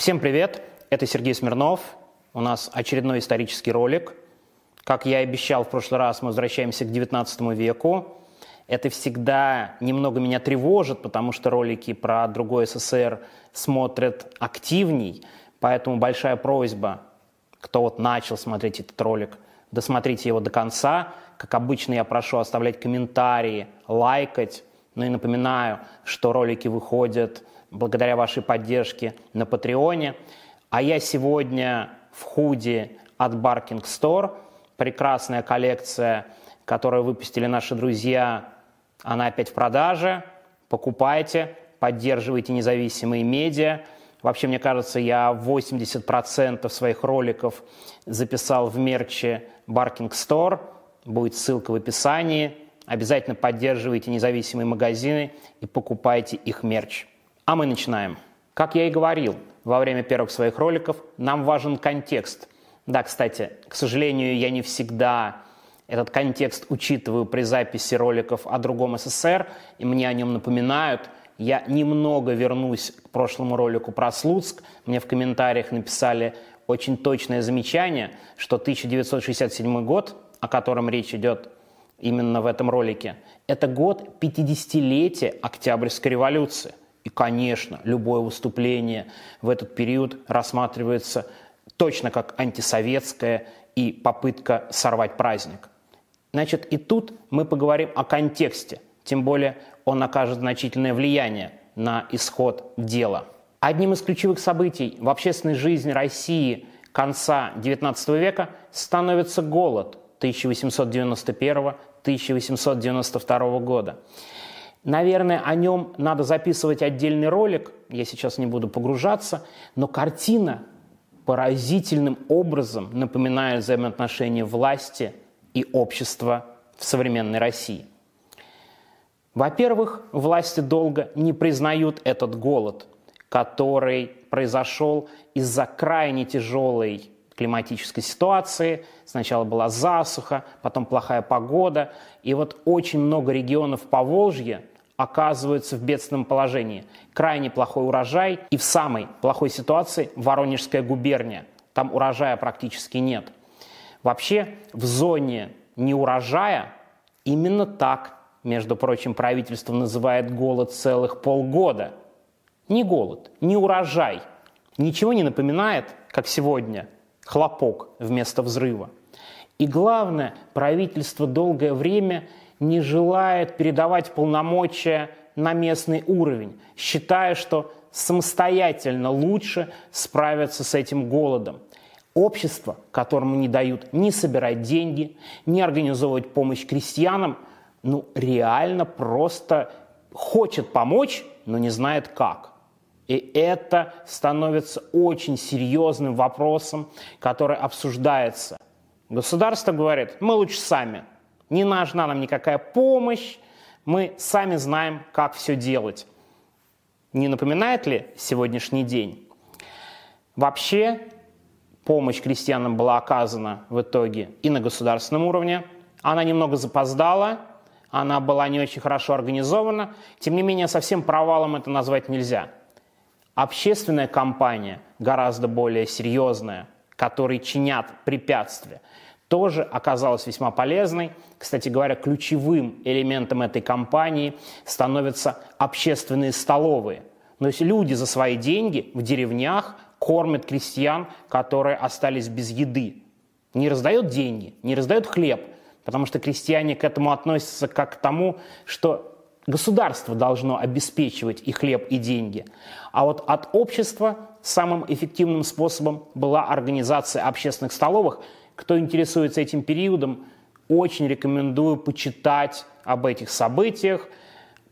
Всем привет, это Сергей Смирнов. У нас очередной исторический ролик. Как я и обещал в прошлый раз, мы возвращаемся к 19 веку. Это всегда немного меня тревожит, потому что ролики про другой СССР смотрят активней. Поэтому большая просьба, кто вот начал смотреть этот ролик, досмотрите его до конца. Как обычно, я прошу оставлять комментарии, лайкать. Ну и напоминаю, что ролики выходят благодаря вашей поддержке на Патреоне. А я сегодня в худи от Barking Store. Прекрасная коллекция, которую выпустили наши друзья. Она опять в продаже. Покупайте, поддерживайте независимые медиа. Вообще, мне кажется, я 80% своих роликов записал в мерче Barking Store. Будет ссылка в описании. Обязательно поддерживайте независимые магазины и покупайте их мерч. А мы начинаем. Как я и говорил во время первых своих роликов, нам важен контекст. Да, кстати, к сожалению, я не всегда этот контекст учитываю при записи роликов о другом СССР, и мне о нем напоминают. Я немного вернусь к прошлому ролику про Слуцк. Мне в комментариях написали очень точное замечание, что 1967 год, о котором речь идет именно в этом ролике, это год 50-летия Октябрьской революции. И, конечно, любое выступление в этот период рассматривается точно как антисоветское и попытка сорвать праздник. Значит, и тут мы поговорим о контексте, тем более он окажет значительное влияние на исход дела. Одним из ключевых событий в общественной жизни России конца XIX века становится голод 1891-1892 года. Наверное, о нем надо записывать отдельный ролик, я сейчас не буду погружаться, но картина поразительным образом напоминает взаимоотношения власти и общества в современной России. Во-первых, власти долго не признают этот голод, который произошел из-за крайне тяжелой климатической ситуации. Сначала была засуха, потом плохая погода. И вот очень много регионов Поволжья оказываются в бедственном положении. Крайне плохой урожай и в самой плохой ситуации Воронежская губерния. Там урожая практически нет. Вообще в зоне неурожая именно так, между прочим, правительство называет голод целых полгода. Не голод, не урожай. Ничего не напоминает, как сегодня, хлопок вместо взрыва. И главное, правительство долгое время – не желает передавать полномочия на местный уровень, считая, что самостоятельно лучше справиться с этим голодом. Общество, которому не дают ни собирать деньги, ни организовывать помощь крестьянам, ну реально просто хочет помочь, но не знает как. И это становится очень серьезным вопросом, который обсуждается. Государство говорит, мы лучше сами – не нужна нам никакая помощь, мы сами знаем, как все делать. Не напоминает ли сегодняшний день? Вообще, помощь крестьянам была оказана в итоге и на государственном уровне. Она немного запоздала, она была не очень хорошо организована. Тем не менее, совсем провалом это назвать нельзя. Общественная кампания гораздо более серьезная, которые чинят препятствия – тоже оказалась весьма полезной. Кстати говоря, ключевым элементом этой кампании становятся общественные столовые. То есть люди за свои деньги в деревнях кормят крестьян, которые остались без еды. Не раздают деньги, не раздают хлеб, потому что крестьяне к этому относятся как к тому, что государство должно обеспечивать и хлеб, и деньги. А вот от общества самым эффективным способом была организация общественных столовых – кто интересуется этим периодом, очень рекомендую почитать об этих событиях.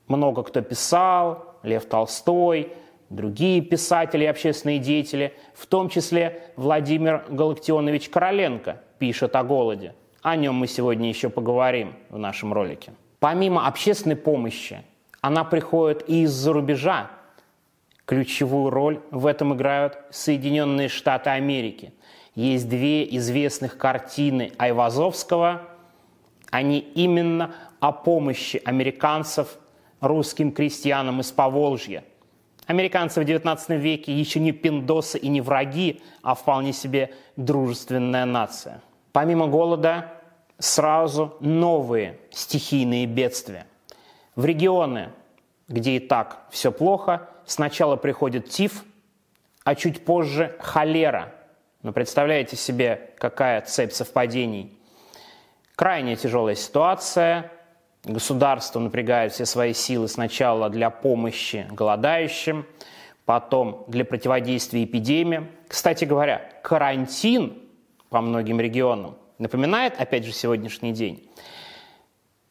Много кто писал, Лев Толстой, другие писатели и общественные деятели, в том числе Владимир Галактионович Короленко пишет о голоде. О нем мы сегодня еще поговорим в нашем ролике. Помимо общественной помощи, она приходит и из-за рубежа. Ключевую роль в этом играют Соединенные Штаты Америки есть две известных картины Айвазовского. Они именно о помощи американцев русским крестьянам из Поволжья. Американцы в XIX веке еще не пиндосы и не враги, а вполне себе дружественная нация. Помимо голода, сразу новые стихийные бедствия. В регионы, где и так все плохо, сначала приходит тиф, а чуть позже холера. Но представляете себе, какая цепь совпадений. Крайне тяжелая ситуация, Государство напрягает все свои силы сначала для помощи голодающим, потом для противодействия эпидемии. Кстати говоря, карантин по многим регионам напоминает, опять же, сегодняшний день.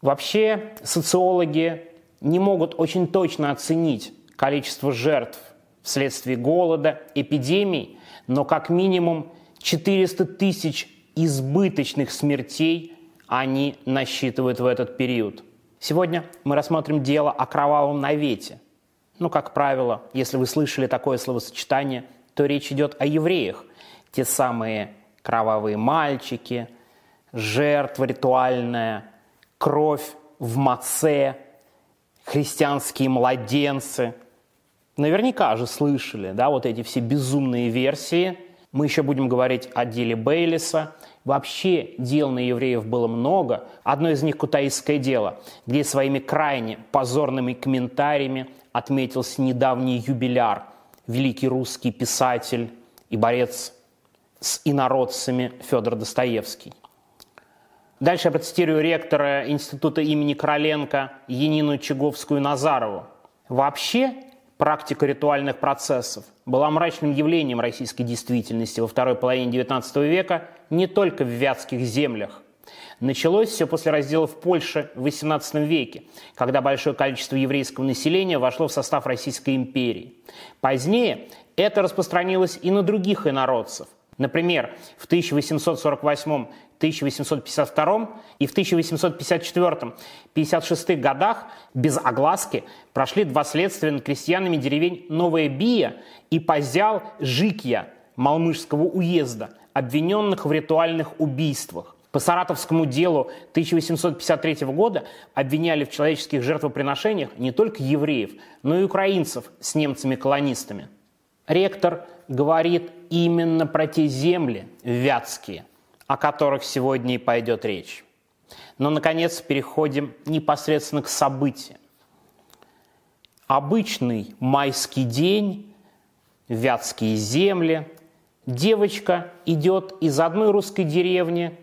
Вообще социологи не могут очень точно оценить количество жертв вследствие голода, эпидемий, но как минимум 400 тысяч избыточных смертей они насчитывают в этот период. Сегодня мы рассмотрим дело о кровавом навете. Ну, как правило, если вы слышали такое словосочетание, то речь идет о евреях. Те самые кровавые мальчики, жертва ритуальная, кровь в маце, христианские младенцы. Наверняка же слышали, да, вот эти все безумные версии. Мы еще будем говорить о деле Бейлиса – Вообще дел на евреев было много. Одно из них – кутаистское дело, где своими крайне позорными комментариями отметился недавний юбиляр, великий русский писатель и борец с инородцами Федор Достоевский. Дальше я процитирую ректора Института имени Короленко Енину Чаговскую-Назарову. Вообще практика ритуальных процессов была мрачным явлением российской действительности во второй половине XIX века не только в вятских землях. Началось все после разделов Польши в XVIII веке, когда большое количество еврейского населения вошло в состав Российской империи. Позднее это распространилось и на других инородцев. Например, в 1848 1852 и в 1854-56 годах без огласки прошли два следствия над крестьянами деревень Новая Бия и Позял Жикья Малмышского уезда, обвиненных в ритуальных убийствах. По Саратовскому делу 1853 года обвиняли в человеческих жертвоприношениях не только евреев, но и украинцев с немцами-колонистами. Ректор говорит именно про те земли вятские – о которых сегодня и пойдет речь. Но, наконец, переходим непосредственно к событиям. Обычный майский день, вятские земли. Девочка идет из одной русской деревни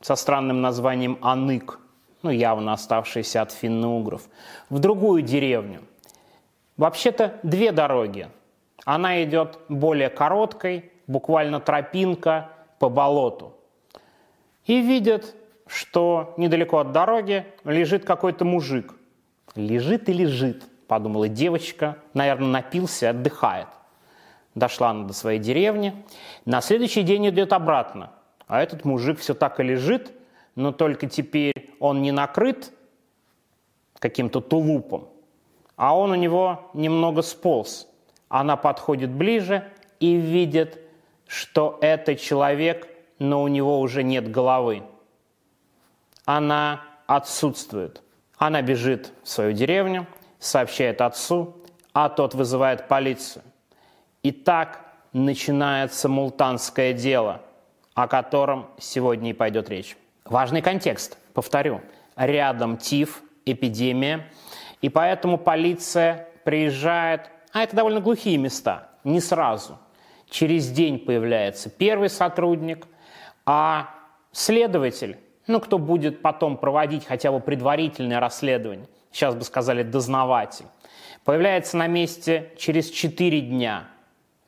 со странным названием Анык, ну, явно оставшейся от финно-угров, в другую деревню. Вообще-то две дороги. Она идет более короткой, буквально тропинка по болоту – и видят, что недалеко от дороги лежит какой-то мужик. Лежит и лежит, подумала девочка, наверное, напился, отдыхает. Дошла она до своей деревни. На следующий день идет обратно. А этот мужик все так и лежит, но только теперь он не накрыт каким-то тулупом, а он у него немного сполз. Она подходит ближе и видит, что это человек но у него уже нет головы. Она отсутствует. Она бежит в свою деревню, сообщает отцу, а тот вызывает полицию. И так начинается мултанское дело, о котором сегодня и пойдет речь. Важный контекст, повторю. Рядом ТИФ, эпидемия, и поэтому полиция приезжает, а это довольно глухие места, не сразу. Через день появляется первый сотрудник, а следователь, ну, кто будет потом проводить хотя бы предварительное расследование, сейчас бы сказали дознаватель, появляется на месте через 4 дня,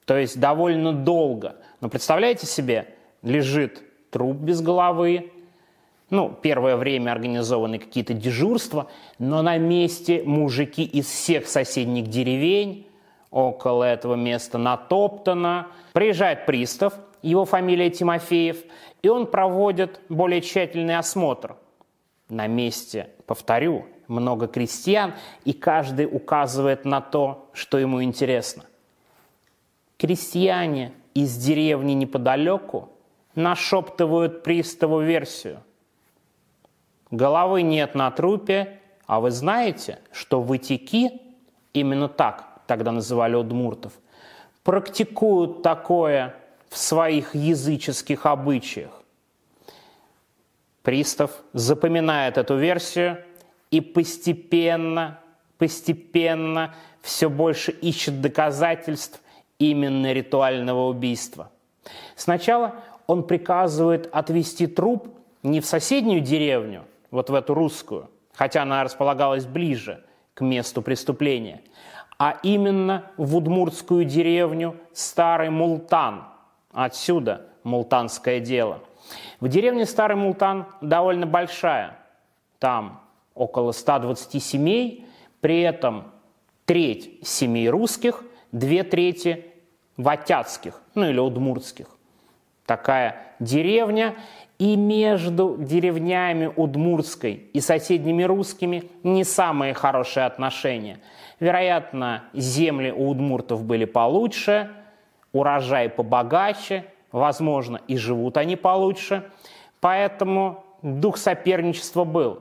то есть довольно долго. Но представляете себе, лежит труп без головы, ну, первое время организованы какие-то дежурства, но на месте мужики из всех соседних деревень, около этого места натоптано. Приезжает пристав, его фамилия Тимофеев, и он проводит более тщательный осмотр. На месте, повторю, много крестьян, и каждый указывает на то, что ему интересно. Крестьяне из деревни неподалеку нашептывают приставу версию. Головы нет на трупе, а вы знаете, что вытеки именно так тогда называли удмуртов, практикуют такое в своих языческих обычаях. Пристав запоминает эту версию и постепенно, постепенно все больше ищет доказательств именно ритуального убийства. Сначала он приказывает отвезти труп не в соседнюю деревню, вот в эту русскую, хотя она располагалась ближе к месту преступления, а именно в удмуртскую деревню Старый Мултан. Отсюда мултанское дело. В деревне Старый Мултан довольно большая. Там около 120 семей, при этом треть семей русских, две трети ватятских, ну или удмуртских. Такая деревня, и между деревнями Удмуртской и соседними русскими не самые хорошие отношения. Вероятно, земли у удмуртов были получше, урожай побогаче, возможно, и живут они получше. Поэтому дух соперничества был.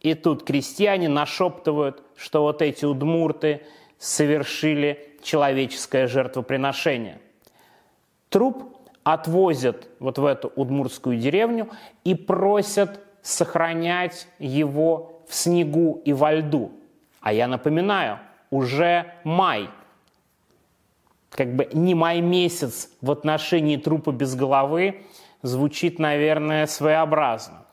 И тут крестьяне нашептывают, что вот эти удмурты совершили человеческое жертвоприношение. Труп отвозят вот в эту удмуртскую деревню и просят сохранять его в снегу и во льду. А я напоминаю, уже май. Как бы не май месяц в отношении трупа без головы звучит, наверное, своеобразно.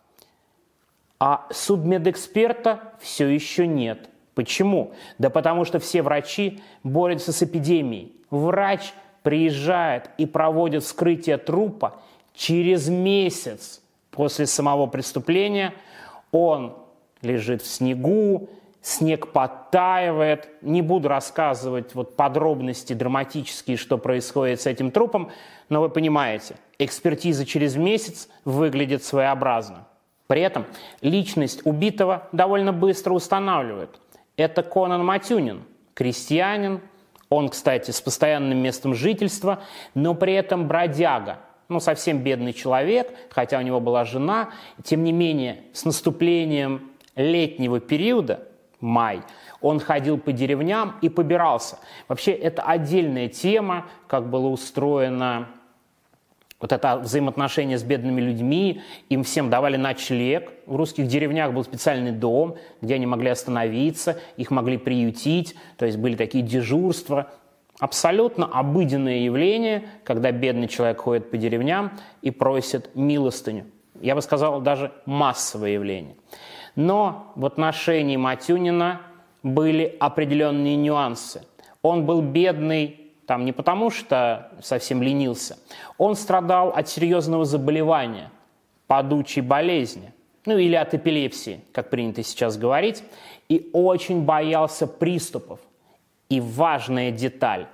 А судмедэксперта все еще нет. Почему? Да потому что все врачи борются с эпидемией. Врач приезжает и проводит вскрытие трупа через месяц после самого преступления. Он лежит в снегу, снег подтаивает. Не буду рассказывать вот подробности драматические, что происходит с этим трупом, но вы понимаете, экспертиза через месяц выглядит своеобразно. При этом личность убитого довольно быстро устанавливают. Это Конан Матюнин, крестьянин, он, кстати, с постоянным местом жительства, но при этом бродяга. Ну, совсем бедный человек, хотя у него была жена. Тем не менее, с наступлением летнего периода, май, он ходил по деревням и побирался. Вообще, это отдельная тема, как было устроено вот это взаимоотношение с бедными людьми, им всем давали ночлег. В русских деревнях был специальный дом, где они могли остановиться, их могли приютить, то есть были такие дежурства. Абсолютно обыденное явление, когда бедный человек ходит по деревням и просит милостыню. Я бы сказал, даже массовое явление. Но в отношении Матюнина были определенные нюансы. Он был бедный там не потому, что совсем ленился. Он страдал от серьезного заболевания, падучей болезни, ну или от эпилепсии, как принято сейчас говорить, и очень боялся приступов. И важная деталь,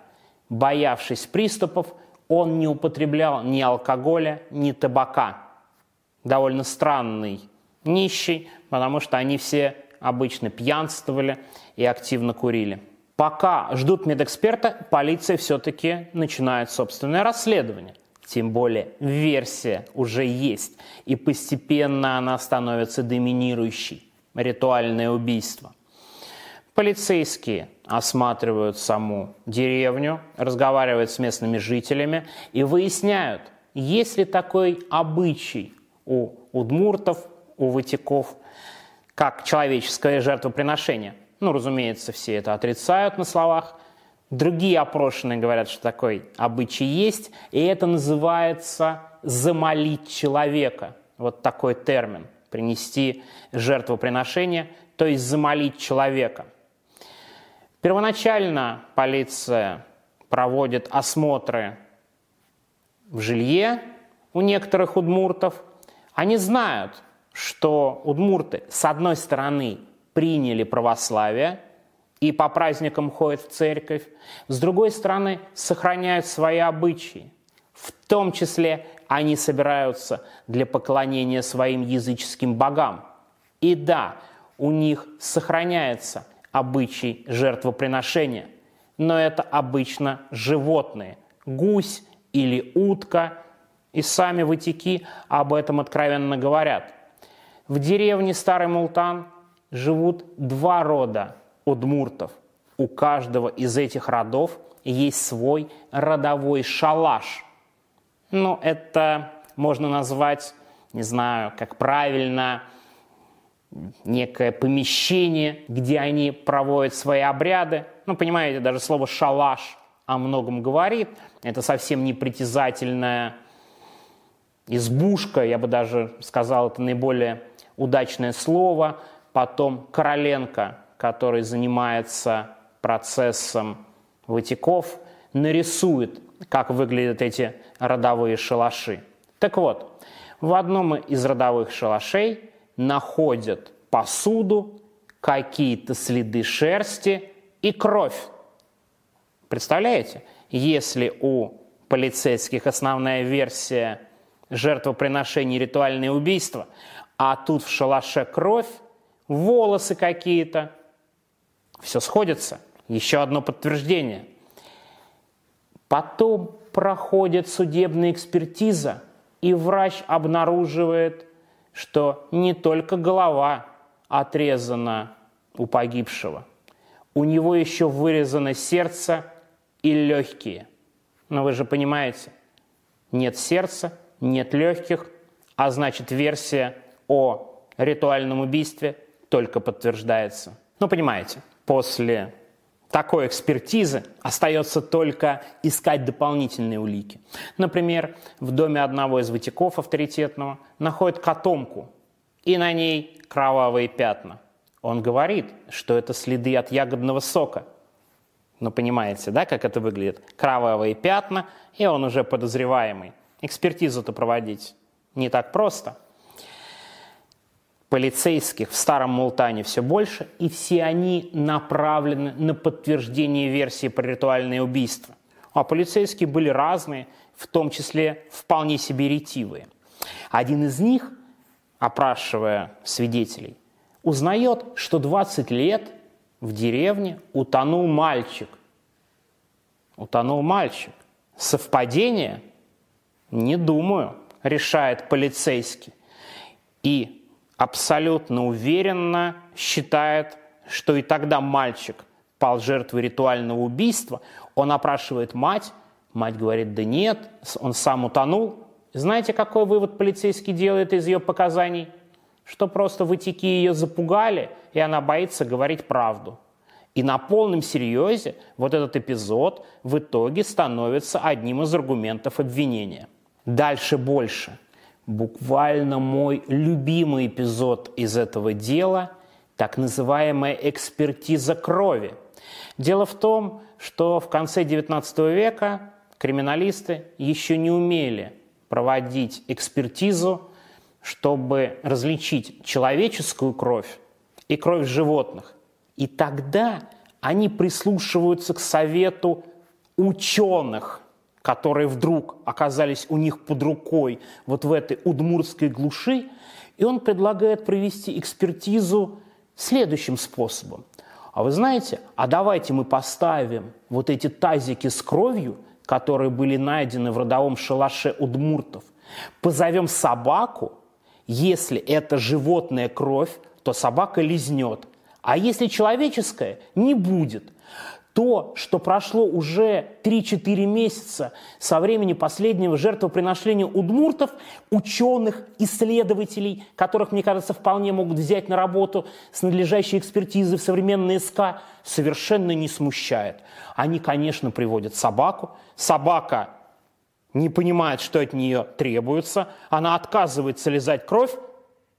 боявшись приступов, он не употреблял ни алкоголя, ни табака. Довольно странный нищий, потому что они все обычно пьянствовали и активно курили. Пока ждут медэксперта, полиция все-таки начинает собственное расследование. Тем более версия уже есть, и постепенно она становится доминирующей. Ритуальное убийство. Полицейские осматривают саму деревню, разговаривают с местными жителями и выясняют, есть ли такой обычай у удмуртов, у ватиков, как человеческое жертвоприношение – ну, разумеется, все это отрицают на словах. Другие опрошенные говорят, что такой обычай есть, и это называется «замолить человека». Вот такой термин – принести жертвоприношение, то есть замолить человека. Первоначально полиция проводит осмотры в жилье у некоторых удмуртов. Они знают, что удмурты, с одной стороны, приняли православие и по праздникам ходят в церковь, с другой стороны, сохраняют свои обычаи. В том числе они собираются для поклонения своим языческим богам. И да, у них сохраняется обычай жертвоприношения, но это обычно животные, гусь или утка, и сами ватики об этом откровенно говорят. В деревне Старый Мултан живут два рода удмуртов. у каждого из этих родов есть свой родовой шалаш. Ну, это можно назвать, не знаю, как правильно, некое помещение, где они проводят свои обряды. Ну, понимаете, даже слово «шалаш» о многом говорит. Это совсем не притязательная избушка, я бы даже сказал, это наиболее удачное слово. Потом Короленко, который занимается процессом вытеков, нарисует, как выглядят эти родовые шалаши. Так вот, в одном из родовых шалашей находят посуду, какие-то следы шерсти и кровь. Представляете? Если у полицейских основная версия жертвоприношение ритуальное убийство, а тут в шалаше кровь, волосы какие-то, все сходится. Еще одно подтверждение. Потом проходит судебная экспертиза, и врач обнаруживает, что не только голова отрезана у погибшего, у него еще вырезано сердце и легкие. Но вы же понимаете, нет сердца, нет легких, а значит версия о ритуальном убийстве только подтверждается. Ну, понимаете, после такой экспертизы остается только искать дополнительные улики. Например, в доме одного из вытеков авторитетного находят котомку, и на ней кровавые пятна. Он говорит, что это следы от ягодного сока. Ну, понимаете, да, как это выглядит? Кровавые пятна, и он уже подозреваемый. Экспертизу-то проводить не так просто – полицейских в Старом Мултане все больше, и все они направлены на подтверждение версии про ритуальное убийство. А полицейские были разные, в том числе вполне себе ретивые. Один из них, опрашивая свидетелей, узнает, что 20 лет в деревне утонул мальчик. Утонул мальчик. Совпадение? Не думаю, решает полицейский. И абсолютно уверенно считает, что и тогда мальчик пал жертвой ритуального убийства. Он опрашивает мать, мать говорит, да нет, он сам утонул. Знаете, какой вывод полицейский делает из ее показаний? Что просто вытеки ее запугали, и она боится говорить правду. И на полном серьезе вот этот эпизод в итоге становится одним из аргументов обвинения. Дальше больше – буквально мой любимый эпизод из этого дела – так называемая экспертиза крови. Дело в том, что в конце XIX века криминалисты еще не умели проводить экспертизу, чтобы различить человеческую кровь и кровь животных. И тогда они прислушиваются к совету ученых – которые вдруг оказались у них под рукой вот в этой удмуртской глуши, и он предлагает провести экспертизу следующим способом. А вы знаете, а давайте мы поставим вот эти тазики с кровью, которые были найдены в родовом шалаше удмуртов, позовем собаку, если это животная кровь, то собака лизнет, а если человеческая, не будет то, что прошло уже 3-4 месяца со времени последнего жертвоприношения удмуртов, ученых, исследователей, которых, мне кажется, вполне могут взять на работу с надлежащей экспертизой в современной СК, совершенно не смущает. Они, конечно, приводят собаку. Собака не понимает, что от нее требуется. Она отказывается лизать кровь.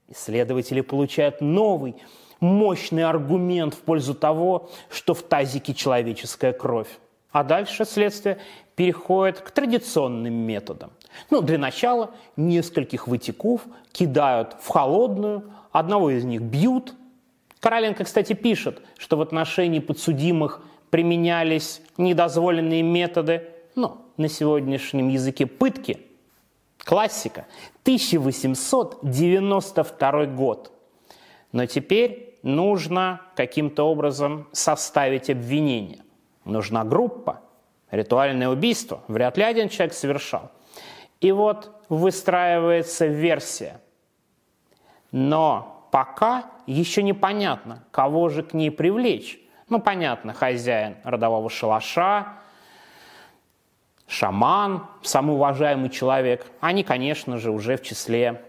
Исследователи получают новый мощный аргумент в пользу того, что в тазике человеческая кровь. А дальше следствие переходит к традиционным методам. Ну, для начала нескольких вытеков кидают в холодную, одного из них бьют. Короленко, кстати, пишет, что в отношении подсудимых применялись недозволенные методы, ну, на сегодняшнем языке пытки. Классика. 1892 год. Но теперь нужно каким-то образом составить обвинение. Нужна группа. Ритуальное убийство вряд ли один человек совершал. И вот выстраивается версия. Но пока еще непонятно, кого же к ней привлечь. Ну, понятно, хозяин родового шалаша, шаман, самый уважаемый человек. Они, конечно же, уже в числе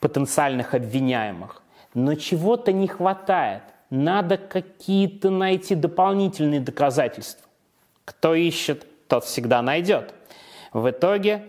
потенциальных обвиняемых. Но чего-то не хватает. Надо какие-то найти дополнительные доказательства. Кто ищет, тот всегда найдет. В итоге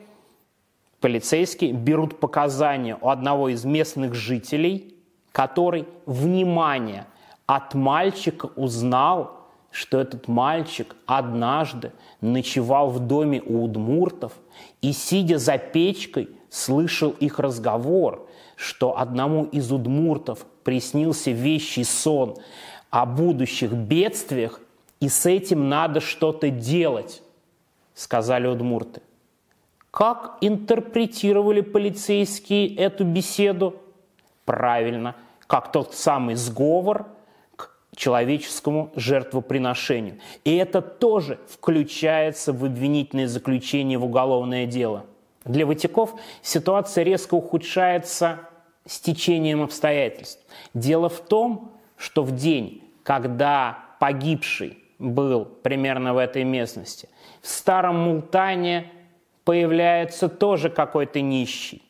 полицейские берут показания у одного из местных жителей, который, внимание, от мальчика узнал, что этот мальчик однажды ночевал в доме у удмуртов и, сидя за печкой, слышал их разговор, что одному из удмуртов приснился вещий сон о будущих бедствиях, и с этим надо что-то делать, сказали удмурты. Как интерпретировали полицейские эту беседу? Правильно, как тот самый сговор человеческому жертвоприношению. И это тоже включается в обвинительное заключение в уголовное дело. Для Ватиков ситуация резко ухудшается с течением обстоятельств. Дело в том, что в день, когда погибший был примерно в этой местности, в старом Мултане появляется тоже какой-то нищий.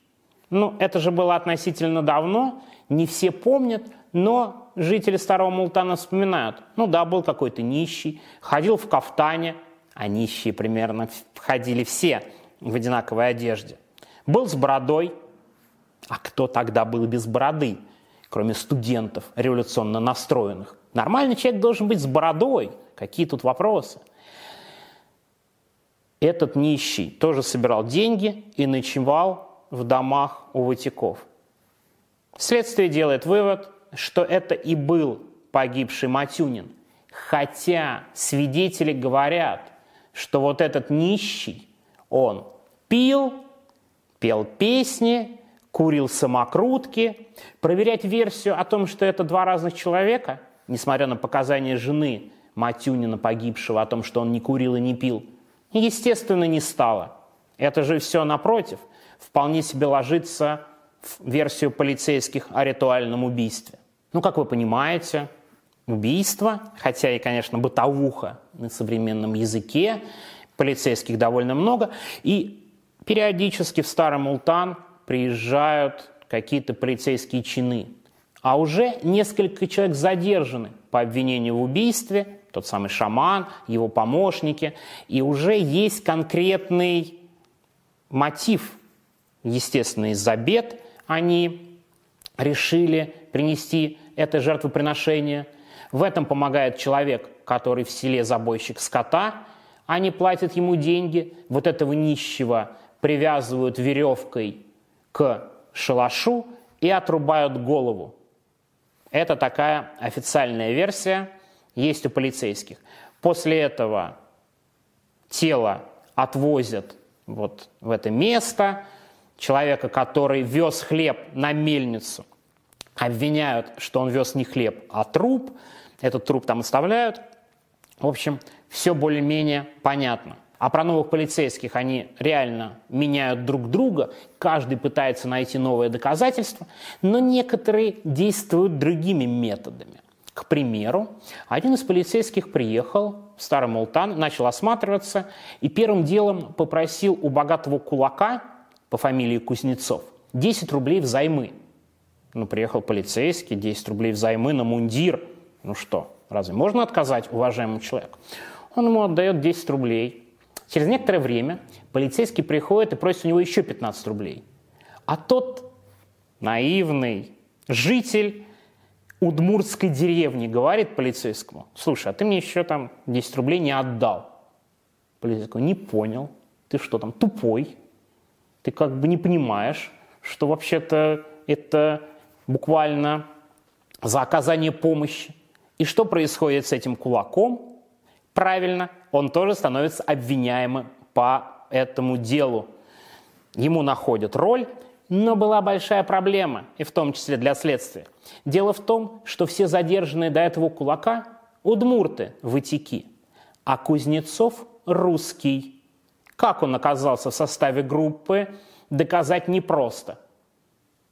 Ну, это же было относительно давно, не все помнят, но жители Старого Мултана вспоминают. Ну да, был какой-то нищий, ходил в кафтане, а нищие примерно ходили все в одинаковой одежде. Был с бородой. А кто тогда был без бороды, кроме студентов революционно настроенных? Нормальный человек должен быть с бородой. Какие тут вопросы? Этот нищий тоже собирал деньги и ночевал в домах у ватиков. Следствие делает вывод, что это и был погибший Матюнин. Хотя свидетели говорят, что вот этот нищий, он пил, пел песни, курил самокрутки. Проверять версию о том, что это два разных человека, несмотря на показания жены Матюнина погибшего о том, что он не курил и не пил – естественно, не стало. Это же все напротив вполне себе ложится версию полицейских о ритуальном убийстве. Ну, как вы понимаете, убийство, хотя и, конечно, бытовуха на современном языке, полицейских довольно много, и периодически в Старый Мултан приезжают какие-то полицейские чины. А уже несколько человек задержаны по обвинению в убийстве, тот самый шаман, его помощники, и уже есть конкретный мотив. Естественно, из-за бед они решили принести это жертвоприношение. В этом помогает человек, который в селе забойщик скота. Они платят ему деньги, вот этого нищего привязывают веревкой к шалашу и отрубают голову. Это такая официальная версия – есть у полицейских. После этого тело отвозят вот в это место, человека, который вез хлеб на мельницу, обвиняют, что он вез не хлеб, а труп, этот труп там оставляют. В общем, все более-менее понятно. А про новых полицейских они реально меняют друг друга, каждый пытается найти новые доказательства, но некоторые действуют другими методами. К примеру, один из полицейских приехал в Старый Мултан, начал осматриваться и первым делом попросил у богатого кулака по фамилии Кузнецов 10 рублей взаймы. Ну, приехал полицейский, 10 рублей взаймы на мундир. Ну что, разве можно отказать уважаемому человеку? Он ему отдает 10 рублей. Через некоторое время полицейский приходит и просит у него еще 15 рублей. А тот наивный житель удмуртской деревни говорит полицейскому, слушай, а ты мне еще там 10 рублей не отдал. Полицейский не понял, ты что там, тупой? Ты как бы не понимаешь, что вообще-то это буквально за оказание помощи. И что происходит с этим кулаком? Правильно, он тоже становится обвиняемым по этому делу. Ему находят роль, но была большая проблема, и в том числе для следствия. Дело в том, что все задержанные до этого кулака – удмурты, вытеки, а Кузнецов – русский. Как он оказался в составе группы, доказать непросто.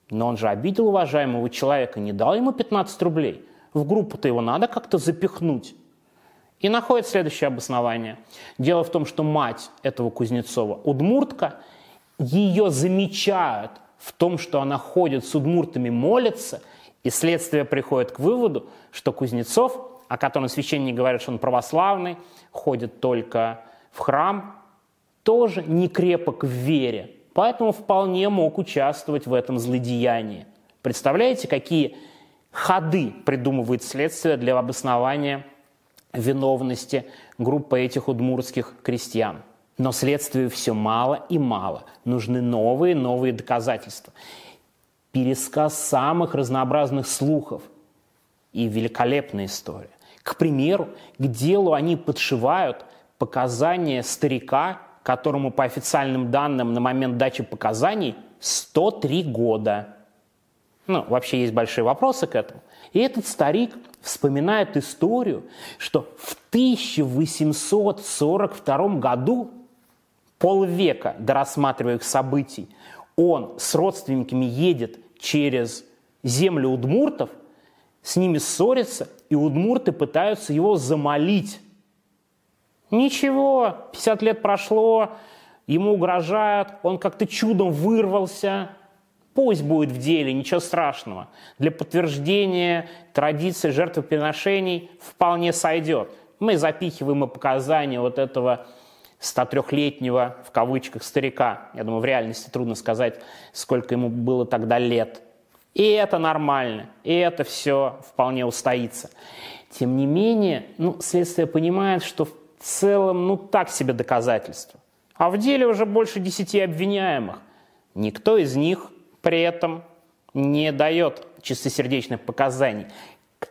Но он же обидел уважаемого человека, не дал ему 15 рублей. в группу-то его надо как-то запихнуть. И находит следующее обоснование. Дело в том, что мать этого Кузнецова удмуртка, ее замечают в том, что она ходит с удмуртами, молится, и следствие приходит к выводу, что Кузнецов, о котором священник говорит, что он православный, ходит только в храм, тоже не крепок в вере, поэтому вполне мог участвовать в этом злодеянии. Представляете, какие ходы придумывает следствие для обоснования виновности группы этих удмуртских крестьян. Но следствию все мало и мало. Нужны новые, новые доказательства. Пересказ самых разнообразных слухов и великолепная история. К примеру, к делу они подшивают показания старика, которому по официальным данным на момент дачи показаний 103 года. Ну, вообще есть большие вопросы к этому. И этот старик вспоминает историю, что в 1842 году, полвека до рассматриваемых событий, он с родственниками едет через землю удмуртов, с ними ссорится, и удмурты пытаются его замолить. Ничего, 50 лет прошло, ему угрожают, он как-то чудом вырвался, Пусть будет в деле, ничего страшного. Для подтверждения традиции жертвоприношений вполне сойдет. Мы запихиваем и показания вот этого 103-летнего, в кавычках, старика. Я думаю, в реальности трудно сказать, сколько ему было тогда лет. И это нормально, и это все вполне устоится. Тем не менее, ну, следствие понимает, что в целом, ну, так себе доказательства. А в деле уже больше десяти обвиняемых. Никто из них при этом не дает чистосердечных показаний.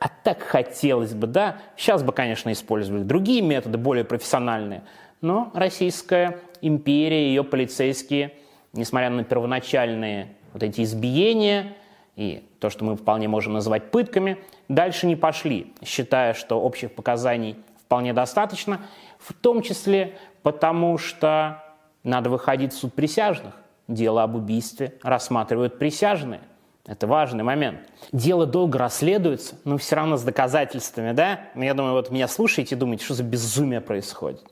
А так хотелось бы, да, сейчас бы, конечно, использовали другие методы, более профессиональные, но Российская империя, ее полицейские, несмотря на первоначальные вот эти избиения и то, что мы вполне можем называть пытками, дальше не пошли, считая, что общих показаний вполне достаточно, в том числе потому, что надо выходить в суд присяжных дело об убийстве рассматривают присяжные. Это важный момент. Дело долго расследуется, но все равно с доказательствами, да? Ну, я думаю, вот меня слушаете и думаете, что за безумие происходит.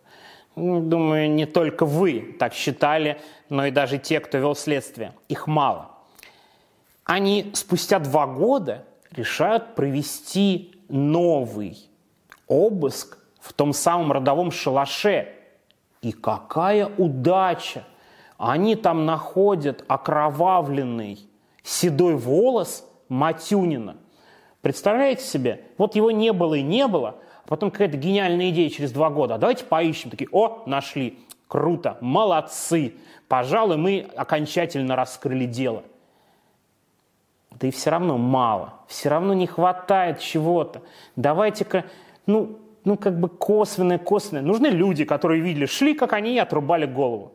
Ну, думаю, не только вы так считали, но и даже те, кто вел следствие. Их мало. Они спустя два года решают провести новый обыск в том самом родовом шалаше. И какая удача! они там находят окровавленный седой волос Матюнина. Представляете себе? Вот его не было и не было, а потом какая-то гениальная идея через два года. А давайте поищем. Такие, о, нашли. Круто, молодцы. Пожалуй, мы окончательно раскрыли дело. Да и все равно мало. Все равно не хватает чего-то. Давайте-ка, ну, ну, как бы косвенное, косвенное. Нужны люди, которые видели, шли, как они, и отрубали голову.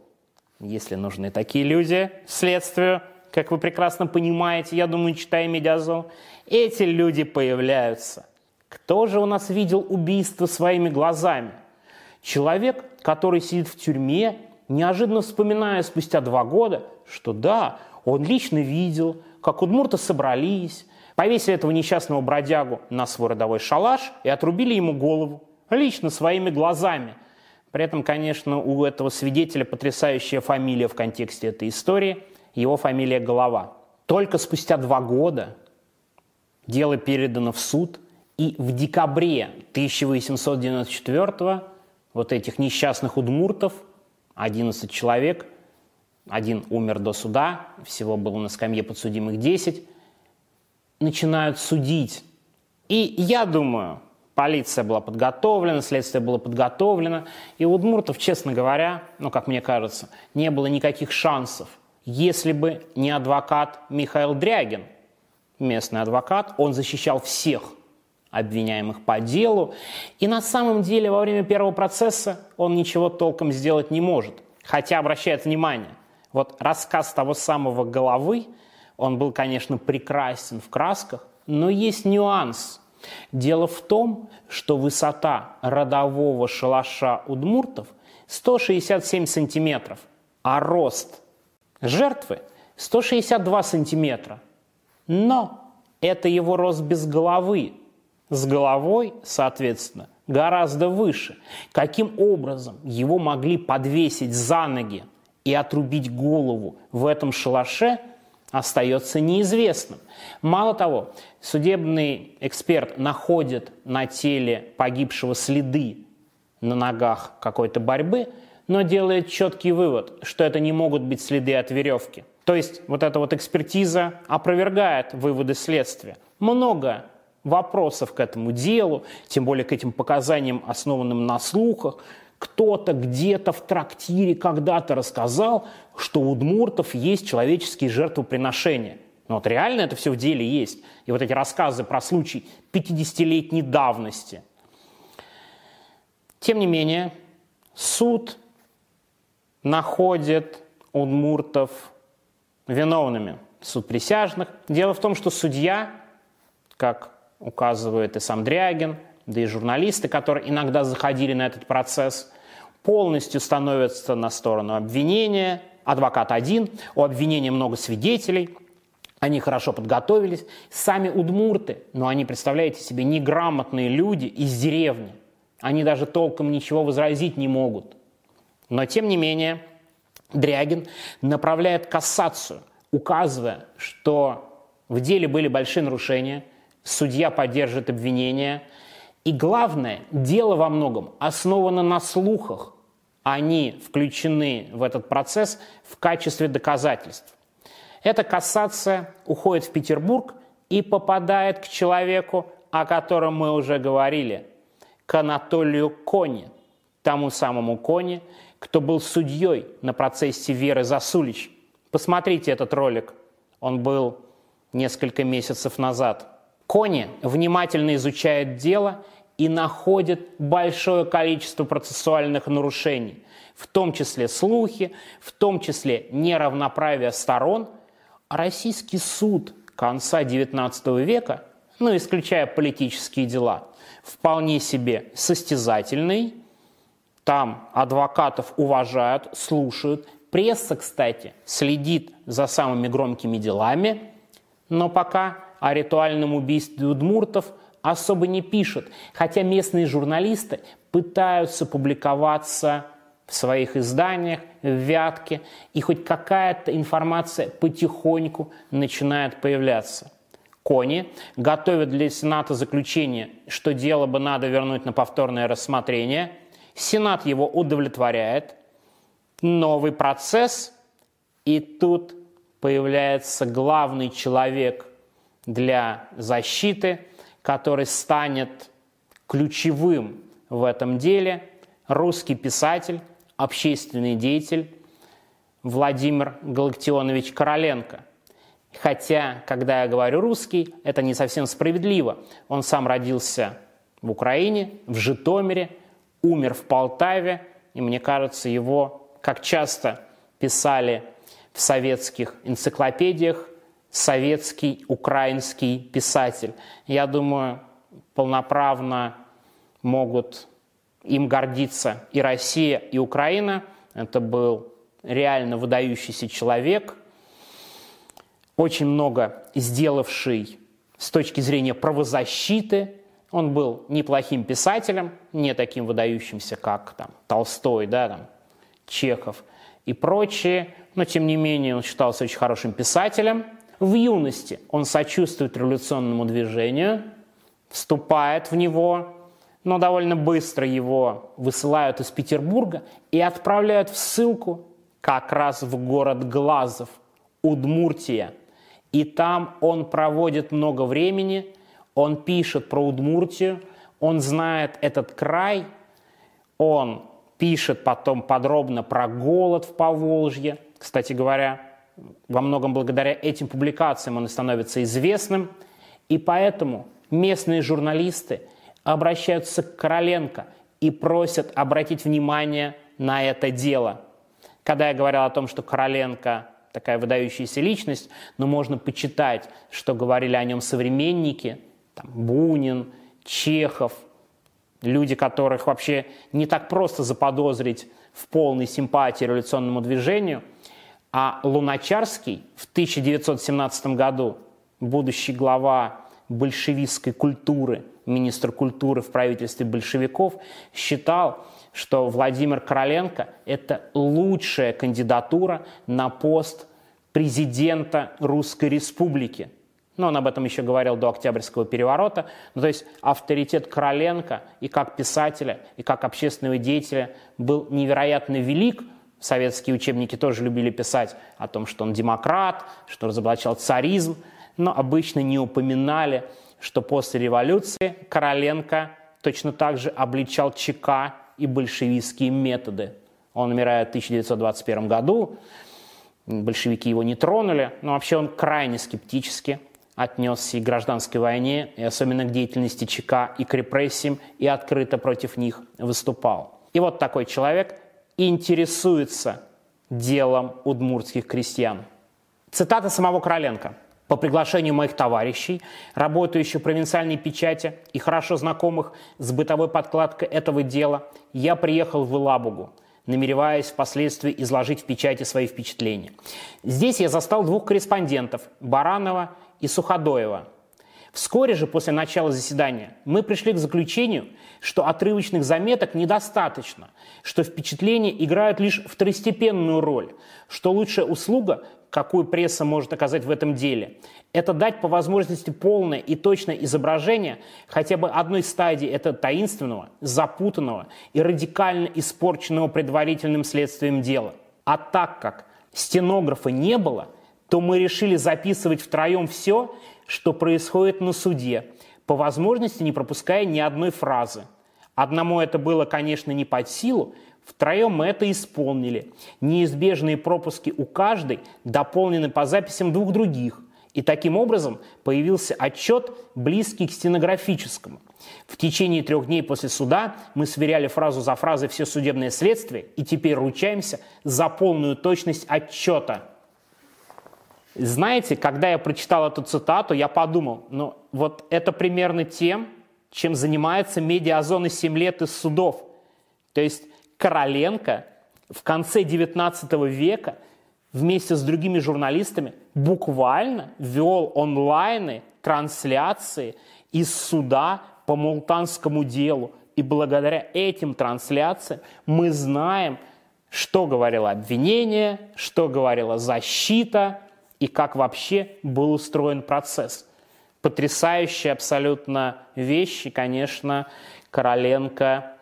Если нужны такие люди следствию, как вы прекрасно понимаете, я думаю, читая медиазон, эти люди появляются. Кто же у нас видел убийство своими глазами? Человек, который сидит в тюрьме, неожиданно вспоминая спустя два года, что да, он лично видел, как удмурты собрались, повесили этого несчастного бродягу на свой родовой шалаш и отрубили ему голову, лично своими глазами – при этом, конечно, у этого свидетеля потрясающая фамилия в контексте этой истории. Его фамилия Голова. Только спустя два года дело передано в суд, и в декабре 1894 вот этих несчастных удмуртов, 11 человек, один умер до суда, всего было на скамье подсудимых 10, начинают судить. И я думаю, Полиция была подготовлена, следствие было подготовлено. И у Удмуртов, честно говоря, ну, как мне кажется, не было никаких шансов, если бы не адвокат Михаил Дрягин, местный адвокат, он защищал всех обвиняемых по делу. И на самом деле во время первого процесса он ничего толком сделать не может. Хотя обращает внимание, вот рассказ того самого головы, он был, конечно, прекрасен в красках, но есть нюанс – Дело в том, что высота родового шалаша удмуртов 167 сантиметров, а рост жертвы 162 сантиметра. Но это его рост без головы. с головой, соответственно, гораздо выше. Каким образом его могли подвесить за ноги и отрубить голову в этом шалаше, остается неизвестным. Мало того, судебный эксперт находит на теле погибшего следы на ногах какой-то борьбы, но делает четкий вывод, что это не могут быть следы от веревки. То есть вот эта вот экспертиза опровергает выводы следствия. Много вопросов к этому делу, тем более к этим показаниям, основанным на слухах. Кто-то где-то в трактире когда-то рассказал, что у удмуртов есть человеческие жертвоприношения. Но вот реально это все в деле есть. И вот эти рассказы про случай 50-летней давности. Тем не менее, суд находит удмуртов виновными. Суд присяжных. Дело в том, что судья, как указывает и сам Дрягин, да и журналисты, которые иногда заходили на этот процесс, полностью становятся на сторону обвинения. Адвокат один, у обвинения много свидетелей, они хорошо подготовились. Сами удмурты, но они, представляете себе, неграмотные люди из деревни. Они даже толком ничего возразить не могут. Но, тем не менее, Дрягин направляет кассацию, указывая, что в деле были большие нарушения – судья поддержит обвинение. И главное, дело во многом основано на слухах. Они включены в этот процесс в качестве доказательств. Эта кассация уходит в Петербург и попадает к человеку, о котором мы уже говорили, к Анатолию Коне, тому самому Коне, кто был судьей на процессе Веры Засулич. Посмотрите этот ролик, он был несколько месяцев назад. Кони внимательно изучает дело и находит большое количество процессуальных нарушений, в том числе слухи, в том числе неравноправие сторон. Российский суд конца XIX века, ну, исключая политические дела, вполне себе состязательный. Там адвокатов уважают, слушают. Пресса, кстати, следит за самыми громкими делами, но пока о ритуальном убийстве удмуртов особо не пишут, хотя местные журналисты пытаются публиковаться в своих изданиях, в Вятке, и хоть какая-то информация потихоньку начинает появляться. Кони готовят для Сената заключение, что дело бы надо вернуть на повторное рассмотрение. Сенат его удовлетворяет. Новый процесс, и тут появляется главный человек для защиты, который станет ключевым в этом деле, русский писатель, общественный деятель Владимир Галактионович Короленко. Хотя, когда я говорю русский, это не совсем справедливо. Он сам родился в Украине, в Житомире, умер в Полтаве, и мне кажется, его, как часто писали в советских энциклопедиях, советский украинский писатель. Я думаю, полноправно могут им гордиться и Россия, и Украина. Это был реально выдающийся человек, очень много сделавший с точки зрения правозащиты. Он был неплохим писателем, не таким выдающимся, как там, Толстой, да, там, Чехов и прочие, но тем не менее он считался очень хорошим писателем – в юности он сочувствует революционному движению, вступает в него, но довольно быстро его высылают из Петербурга и отправляют в ссылку как раз в город Глазов, Удмуртия. И там он проводит много времени, он пишет про Удмуртию, он знает этот край, он пишет потом подробно про голод в Поволжье. Кстати говоря, во многом благодаря этим публикациям он и становится известным. И поэтому местные журналисты обращаются к Короленко и просят обратить внимание на это дело. Когда я говорил о том, что Короленко такая выдающаяся личность, но можно почитать, что говорили о нем современники, там, Бунин, Чехов, люди, которых вообще не так просто заподозрить в полной симпатии революционному движению – а Луначарский в 1917 году, будущий глава большевистской культуры, министр культуры в правительстве большевиков, считал, что Владимир Короленко – это лучшая кандидатура на пост президента Русской Республики. Но он об этом еще говорил до Октябрьского переворота. Ну, то есть авторитет Короленко и как писателя, и как общественного деятеля был невероятно велик. Советские учебники тоже любили писать о том, что он демократ, что разоблачал царизм, но обычно не упоминали, что после революции Короленко точно так же обличал ЧК и большевистские методы. Он умирает в 1921 году, большевики его не тронули, но вообще он крайне скептически отнесся и к гражданской войне, и особенно к деятельности ЧК и к репрессиям, и открыто против них выступал. И вот такой человек интересуется делом удмуртских крестьян. Цитата самого Короленко – по приглашению моих товарищей, работающих в провинциальной печати и хорошо знакомых с бытовой подкладкой этого дела, я приехал в Илабугу, намереваясь впоследствии изложить в печати свои впечатления. Здесь я застал двух корреспондентов – Баранова и Суходоева. Вскоре же после начала заседания мы пришли к заключению, что отрывочных заметок недостаточно, что впечатления играют лишь второстепенную роль, что лучшая услуга какую пресса может оказать в этом деле. Это дать по возможности полное и точное изображение хотя бы одной стадии этого таинственного, запутанного и радикально испорченного предварительным следствием дела. А так как стенографа не было, то мы решили записывать втроем все, что происходит на суде, по возможности не пропуская ни одной фразы. Одному это было, конечно, не под силу, Втроем мы это исполнили. Неизбежные пропуски у каждой дополнены по записям двух других. И таким образом появился отчет, близкий к стенографическому. В течение трех дней после суда мы сверяли фразу за фразой все судебное следствие и теперь ручаемся за полную точность отчета. Знаете, когда я прочитал эту цитату, я подумал, ну вот это примерно тем, чем занимается медиазона 7 лет из судов. То есть Короленко в конце XIX века вместе с другими журналистами буквально вел онлайны, трансляции из суда по Мултанскому делу. И благодаря этим трансляциям мы знаем, что говорило обвинение, что говорила защита и как вообще был устроен процесс. Потрясающие абсолютно вещи, конечно, Короленко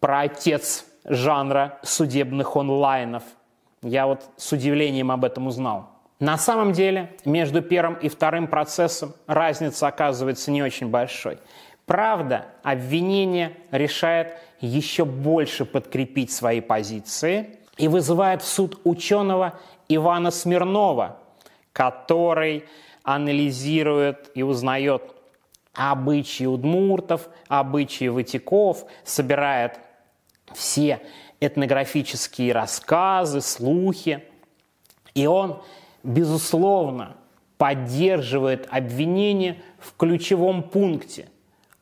про отец жанра судебных онлайнов. Я вот с удивлением об этом узнал. На самом деле между первым и вторым процессом разница оказывается не очень большой. Правда, обвинение решает еще больше подкрепить свои позиции и вызывает в суд ученого Ивана Смирнова, который анализирует и узнает обычаи удмуртов, обычаи ватиков, собирает все этнографические рассказы, слухи. И он, безусловно, поддерживает обвинение в ключевом пункте.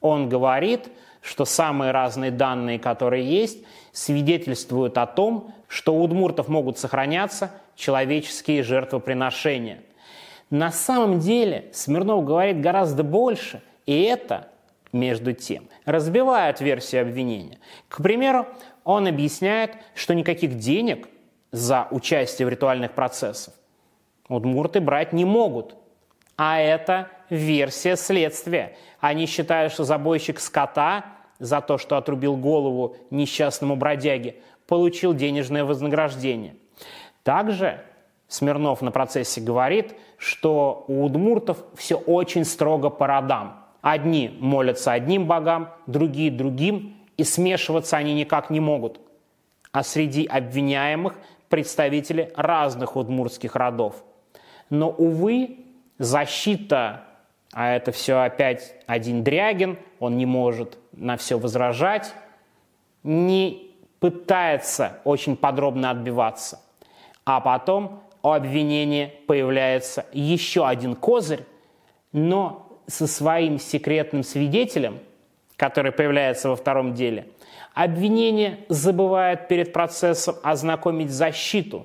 Он говорит, что самые разные данные, которые есть, свидетельствуют о том, что у удмуртов могут сохраняться человеческие жертвоприношения. На самом деле Смирнов говорит гораздо больше, и это между тем, разбивает версию обвинения. К примеру, он объясняет, что никаких денег за участие в ритуальных процессах удмурты брать не могут. А это версия следствия. Они считают, что забойщик скота за то, что отрубил голову несчастному бродяге, получил денежное вознаграждение. Также Смирнов на процессе говорит, что у удмуртов все очень строго по родам. Одни молятся одним богам, другие другим, и смешиваться они никак не могут. А среди обвиняемых представители разных удмуртских родов. Но, увы, защита, а это все опять один Дрягин, он не может на все возражать, не пытается очень подробно отбиваться. А потом у обвинения появляется еще один козырь, но со своим секретным свидетелем, который появляется во втором деле, обвинение забывает перед процессом ознакомить защиту,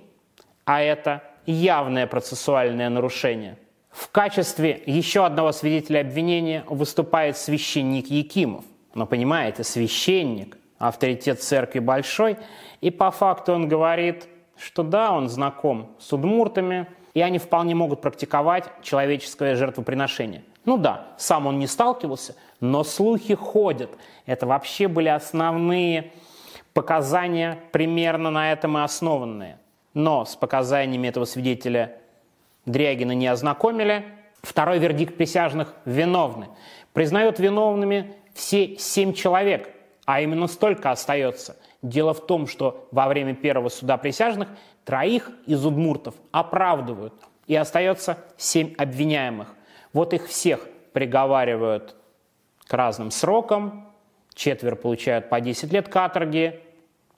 а это явное процессуальное нарушение. В качестве еще одного свидетеля обвинения выступает священник Якимов. Но понимаете, священник, авторитет церкви большой, и по факту он говорит, что да, он знаком с удмуртами, и они вполне могут практиковать человеческое жертвоприношение. Ну да, сам он не сталкивался, но слухи ходят. Это вообще были основные показания, примерно на этом и основанные. Но с показаниями этого свидетеля Дрягина не ознакомили. Второй вердикт присяжных – виновны. Признают виновными все семь человек, а именно столько остается. Дело в том, что во время первого суда присяжных троих из удмуртов оправдывают, и остается семь обвиняемых. Вот их всех приговаривают к разным срокам, четверо получают по 10 лет каторги,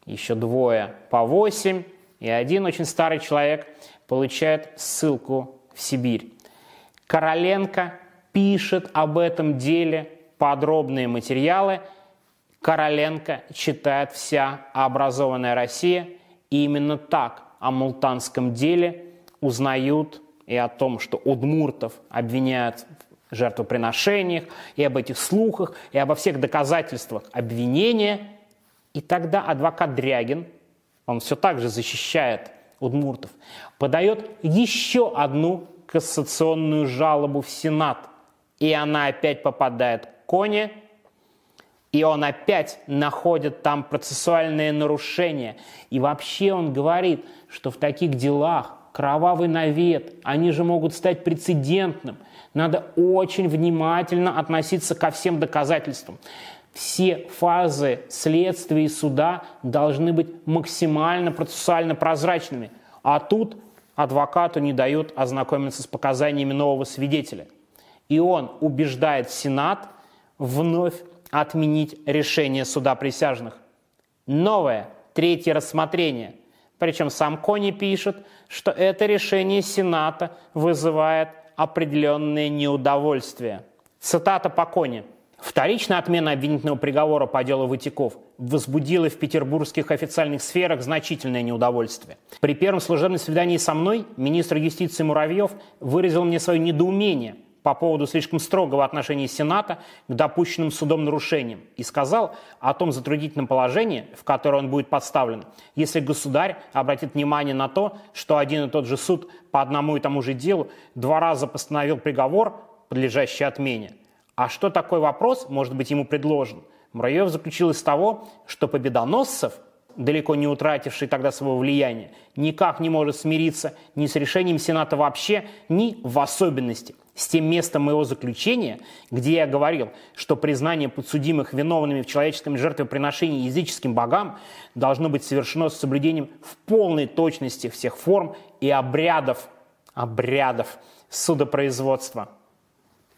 еще двое по 8, и один очень старый человек получает ссылку в Сибирь. Короленко пишет об этом деле подробные материалы. Короленко читает вся образованная Россия. И именно так о мултанском деле узнают и о том, что удмуртов обвиняют в жертвоприношениях, и об этих слухах, и обо всех доказательствах обвинения. И тогда адвокат Дрягин, он все так же защищает удмуртов, подает еще одну кассационную жалобу в Сенат. И она опять попадает к Коне, и он опять находит там процессуальные нарушения. И вообще он говорит, что в таких делах кровавый навет, они же могут стать прецедентным. Надо очень внимательно относиться ко всем доказательствам все фазы следствия и суда должны быть максимально процессуально прозрачными. А тут адвокату не дают ознакомиться с показаниями нового свидетеля. И он убеждает Сенат вновь отменить решение суда присяжных. Новое, третье рассмотрение. Причем сам Кони пишет, что это решение Сената вызывает определенное неудовольствие. Цитата по Кони – Вторичная отмена обвинительного приговора по делу Ватиков возбудила в петербургских официальных сферах значительное неудовольствие. При первом служебном свидании со мной министр юстиции Муравьев выразил мне свое недоумение по поводу слишком строгого отношения Сената к допущенным судом нарушениям и сказал о том затруднительном положении, в которое он будет подставлен, если государь обратит внимание на то, что один и тот же суд по одному и тому же делу два раза постановил приговор, подлежащий отмене – а что такой вопрос может быть ему предложен? Муравьев заключил из того, что Победоносцев, далеко не утративший тогда своего влияния, никак не может смириться ни с решением Сената вообще, ни в особенности с тем местом моего заключения, где я говорил, что признание подсудимых виновными в человеческом жертвоприношении языческим богам должно быть совершено с соблюдением в полной точности всех форм и обрядов, обрядов судопроизводства.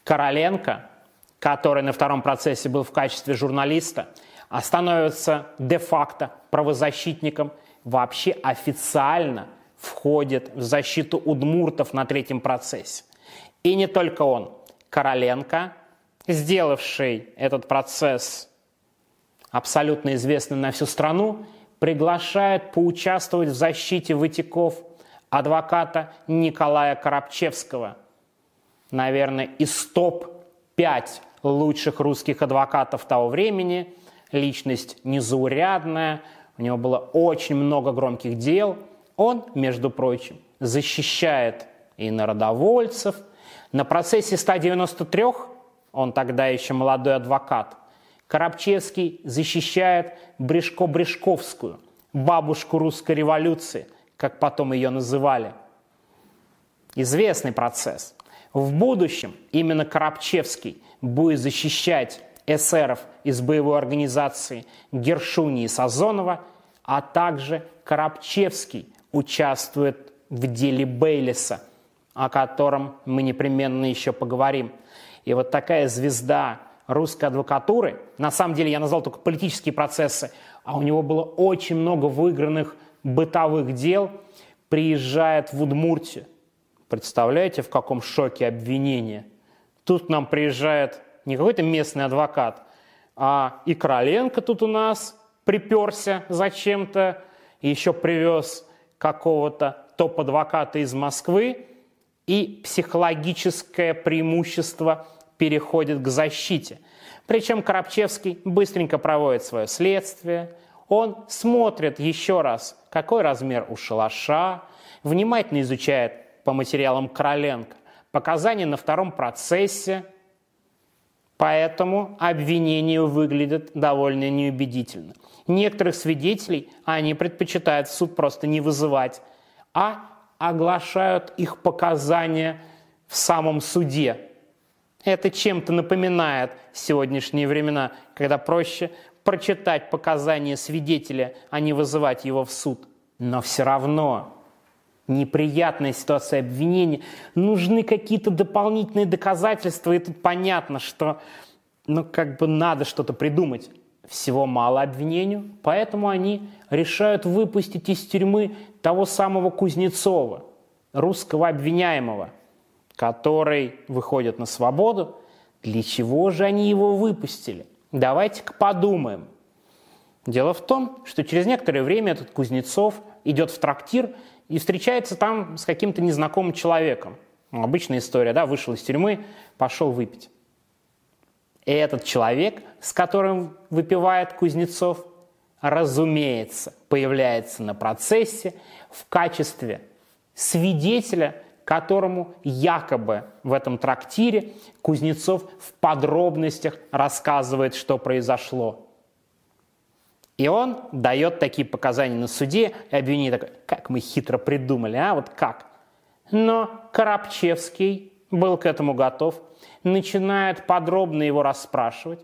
Короленко который на втором процессе был в качестве журналиста, становится де-факто правозащитником, вообще официально входит в защиту удмуртов на третьем процессе. И не только он. Короленко, сделавший этот процесс абсолютно известным на всю страну, приглашает поучаствовать в защите вытеков адвоката Николая Коробчевского. Наверное, из топ-5 лучших русских адвокатов того времени, личность незаурядная, у него было очень много громких дел. Он, между прочим, защищает и народовольцев. На процессе 193, он тогда еще молодой адвокат, Коробчевский защищает Брешко-Брешковскую, бабушку русской революции, как потом ее называли. Известный процесс. В будущем именно Коробчевский будет защищать эсеров из боевой организации Гершуни и Сазонова, а также Коробчевский участвует в деле Бейлиса, о котором мы непременно еще поговорим. И вот такая звезда русской адвокатуры, на самом деле я назвал только политические процессы, а у него было очень много выигранных бытовых дел, приезжает в Удмуртию. Представляете, в каком шоке обвинения – Тут к нам приезжает не какой-то местный адвокат, а и Короленко тут у нас приперся зачем-то, и еще привез какого-то топ-адвоката из Москвы, и психологическое преимущество переходит к защите. Причем Коробчевский быстренько проводит свое следствие, он смотрит еще раз, какой размер у шалаша, внимательно изучает по материалам Короленко. Показания на втором процессе, поэтому обвинение выглядит довольно неубедительно. Некоторых свидетелей они предпочитают в суд просто не вызывать, а оглашают их показания в самом суде. Это чем-то напоминает сегодняшние времена, когда проще прочитать показания свидетеля, а не вызывать его в суд. Но все равно неприятная ситуация обвинения, нужны какие-то дополнительные доказательства, и тут понятно, что ну, как бы надо что-то придумать. Всего мало обвинению, поэтому они решают выпустить из тюрьмы того самого Кузнецова, русского обвиняемого, который выходит на свободу. Для чего же они его выпустили? Давайте-ка подумаем. Дело в том, что через некоторое время этот Кузнецов идет в трактир и встречается там с каким-то незнакомым человеком. Ну, обычная история, да, вышел из тюрьмы, пошел выпить. И этот человек, с которым выпивает Кузнецов, разумеется, появляется на процессе в качестве свидетеля, которому якобы в этом трактире Кузнецов в подробностях рассказывает, что произошло. И он дает такие показания на суде, и обвинитель такой, как мы хитро придумали, а вот как. Но Коробчевский был к этому готов, начинает подробно его расспрашивать,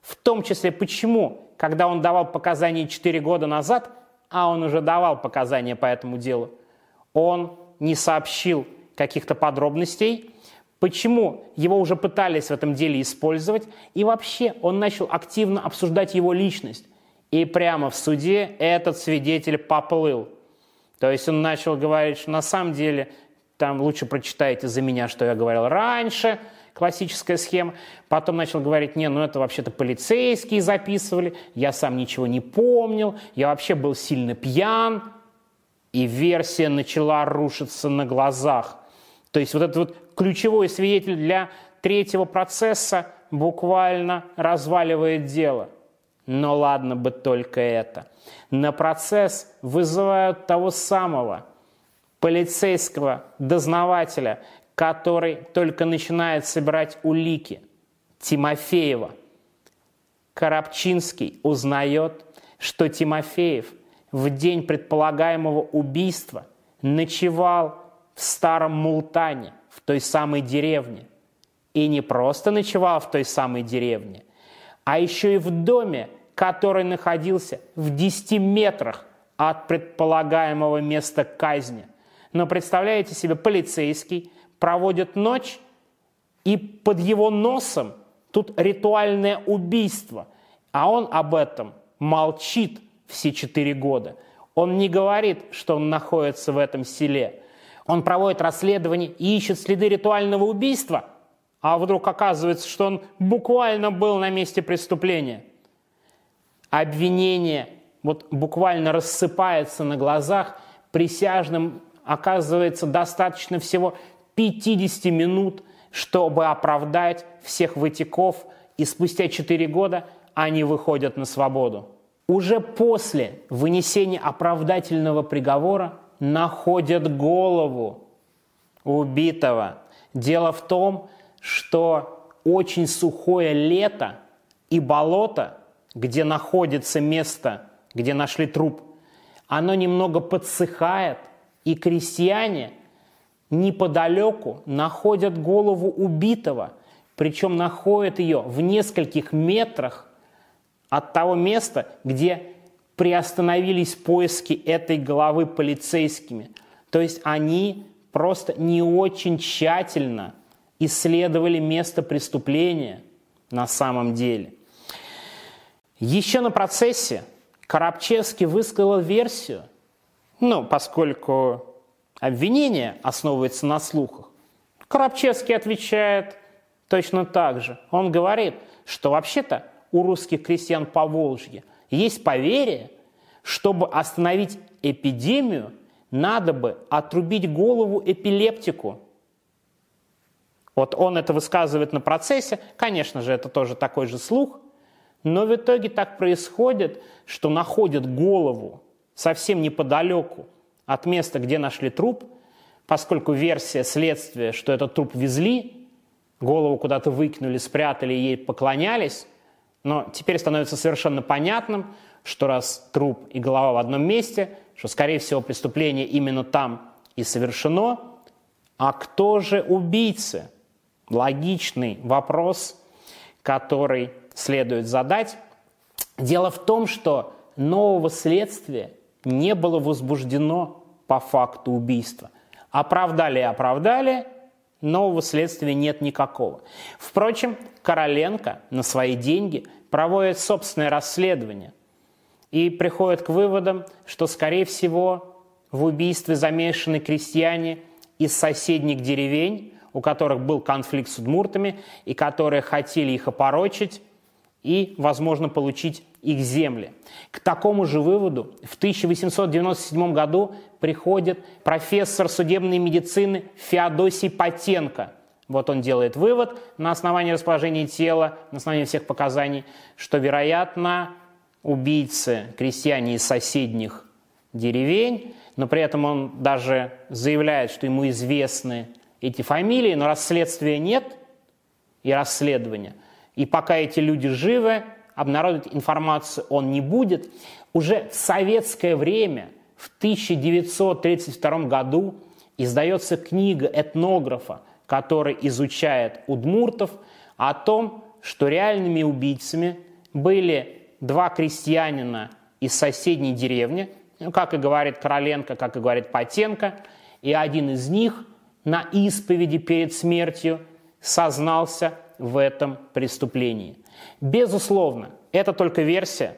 в том числе почему, когда он давал показания 4 года назад, а он уже давал показания по этому делу, он не сообщил каких-то подробностей, почему его уже пытались в этом деле использовать, и вообще он начал активно обсуждать его личность. И прямо в суде этот свидетель поплыл. То есть он начал говорить, что на самом деле там лучше прочитайте за меня, что я говорил раньше, классическая схема. Потом начал говорить, не, ну это вообще-то полицейские записывали, я сам ничего не помнил, я вообще был сильно пьян. И версия начала рушиться на глазах. То есть вот этот вот ключевой свидетель для третьего процесса буквально разваливает дело. Но ладно бы только это. На процесс вызывают того самого полицейского дознавателя, который только начинает собирать улики, Тимофеева. Коробчинский узнает, что Тимофеев в день предполагаемого убийства ночевал в старом Мултане, в той самой деревне. И не просто ночевал в той самой деревне, а еще и в доме, который находился в 10 метрах от предполагаемого места казни. Но представляете себе, полицейский проводит ночь, и под его носом тут ритуальное убийство, а он об этом молчит все четыре года. Он не говорит, что он находится в этом селе. Он проводит расследование и ищет следы ритуального убийства, а вдруг оказывается, что он буквально был на месте преступления – обвинение вот буквально рассыпается на глазах, присяжным оказывается достаточно всего 50 минут, чтобы оправдать всех вытеков, и спустя 4 года они выходят на свободу. Уже после вынесения оправдательного приговора находят голову убитого. Дело в том, что очень сухое лето и болото где находится место, где нашли труп, оно немного подсыхает, и крестьяне неподалеку находят голову убитого, причем находят ее в нескольких метрах от того места, где приостановились поиски этой головы полицейскими. То есть они просто не очень тщательно исследовали место преступления на самом деле. Еще на процессе Коробчевский высказал версию, ну, поскольку обвинение основывается на слухах, Коробчевский отвечает точно так же. Он говорит, что вообще-то у русских крестьян по Волжье есть поверие, чтобы остановить эпидемию, надо бы отрубить голову эпилептику. Вот он это высказывает на процессе, конечно же, это тоже такой же слух, но в итоге так происходит, что находят голову совсем неподалеку от места, где нашли труп, поскольку версия следствия, что этот труп везли, голову куда-то выкинули, спрятали, ей поклонялись, но теперь становится совершенно понятным, что раз труп и голова в одном месте, что, скорее всего, преступление именно там и совершено. А кто же убийцы? Логичный вопрос, который следует задать. Дело в том, что нового следствия не было возбуждено по факту убийства. Оправдали и оправдали, нового следствия нет никакого. Впрочем, Короленко на свои деньги проводит собственное расследование и приходит к выводам, что, скорее всего, в убийстве замешаны крестьяне из соседних деревень, у которых был конфликт с удмуртами и которые хотели их опорочить и, возможно, получить их земли. К такому же выводу в 1897 году приходит профессор судебной медицины Феодосий Потенко. Вот он делает вывод на основании расположения тела, на основании всех показаний, что, вероятно, убийцы крестьяне из соседних деревень, но при этом он даже заявляет, что ему известны эти фамилии, но расследствия нет и расследования. И пока эти люди живы, обнародовать информацию он не будет. Уже в советское время, в 1932 году, издается книга этнографа, который изучает удмуртов, о том, что реальными убийцами были два крестьянина из соседней деревни, ну, как и говорит Короленко, как и говорит Потенко, и один из них на исповеди перед смертью сознался в этом преступлении. Безусловно, это только версия.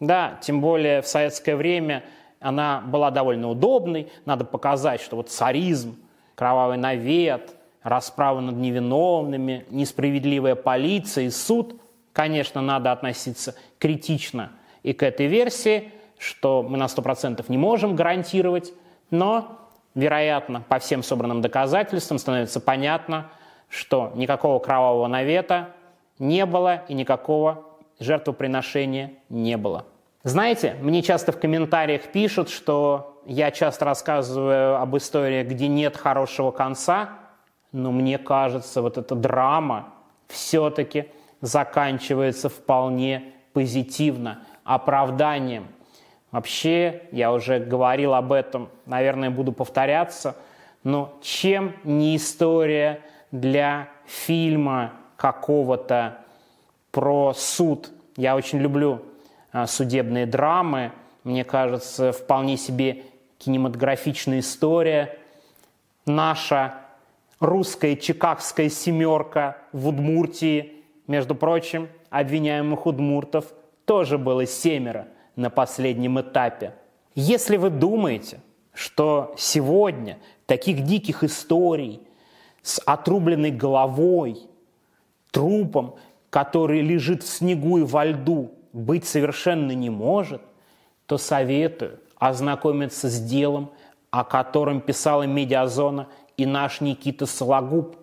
Да, тем более в советское время она была довольно удобной. Надо показать, что вот царизм, кровавый навет, расправа над невиновными, несправедливая полиция и суд. Конечно, надо относиться критично и к этой версии, что мы на 100% не можем гарантировать, но, вероятно, по всем собранным доказательствам становится понятно, что никакого кровавого навета не было и никакого жертвоприношения не было. Знаете, мне часто в комментариях пишут, что я часто рассказываю об историях, где нет хорошего конца, но мне кажется, вот эта драма все-таки заканчивается вполне позитивно, оправданием. Вообще, я уже говорил об этом, наверное, буду повторяться, но чем не история для фильма какого-то про суд. Я очень люблю а, судебные драмы. Мне кажется, вполне себе кинематографичная история. Наша русская чикагская семерка в Удмуртии, между прочим, обвиняемых удмуртов тоже было семеро на последнем этапе. Если вы думаете, что сегодня таких диких историй с отрубленной головой, трупом, который лежит в снегу и во льду, быть совершенно не может, то советую ознакомиться с делом, о котором писала Медиазона и наш Никита Сологуб,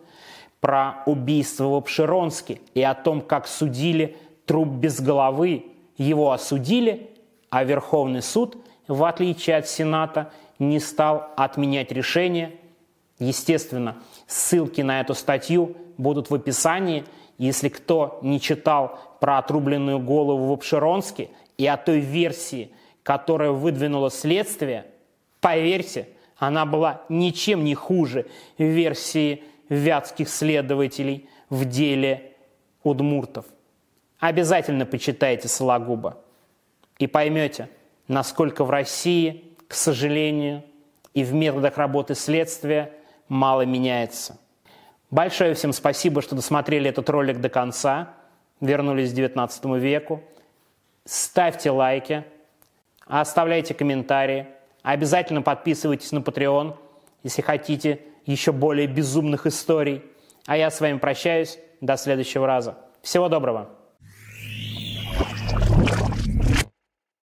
про убийство в Обширонске и о том, как судили труп без головы. Его осудили, а Верховный суд, в отличие от Сената, не стал отменять решение. Естественно, ссылки на эту статью будут в описании – если кто не читал про отрубленную голову в Обширонске и о той версии, которая выдвинула следствие, поверьте, она была ничем не хуже версии вятских следователей в деле удмуртов. Обязательно почитайте Сологуба и поймете, насколько в России, к сожалению, и в методах работы следствия мало меняется. Большое всем спасибо, что досмотрели этот ролик до конца, вернулись к 19 веку. Ставьте лайки, оставляйте комментарии, обязательно подписывайтесь на Patreon, если хотите еще более безумных историй. А я с вами прощаюсь. До следующего раза. Всего доброго!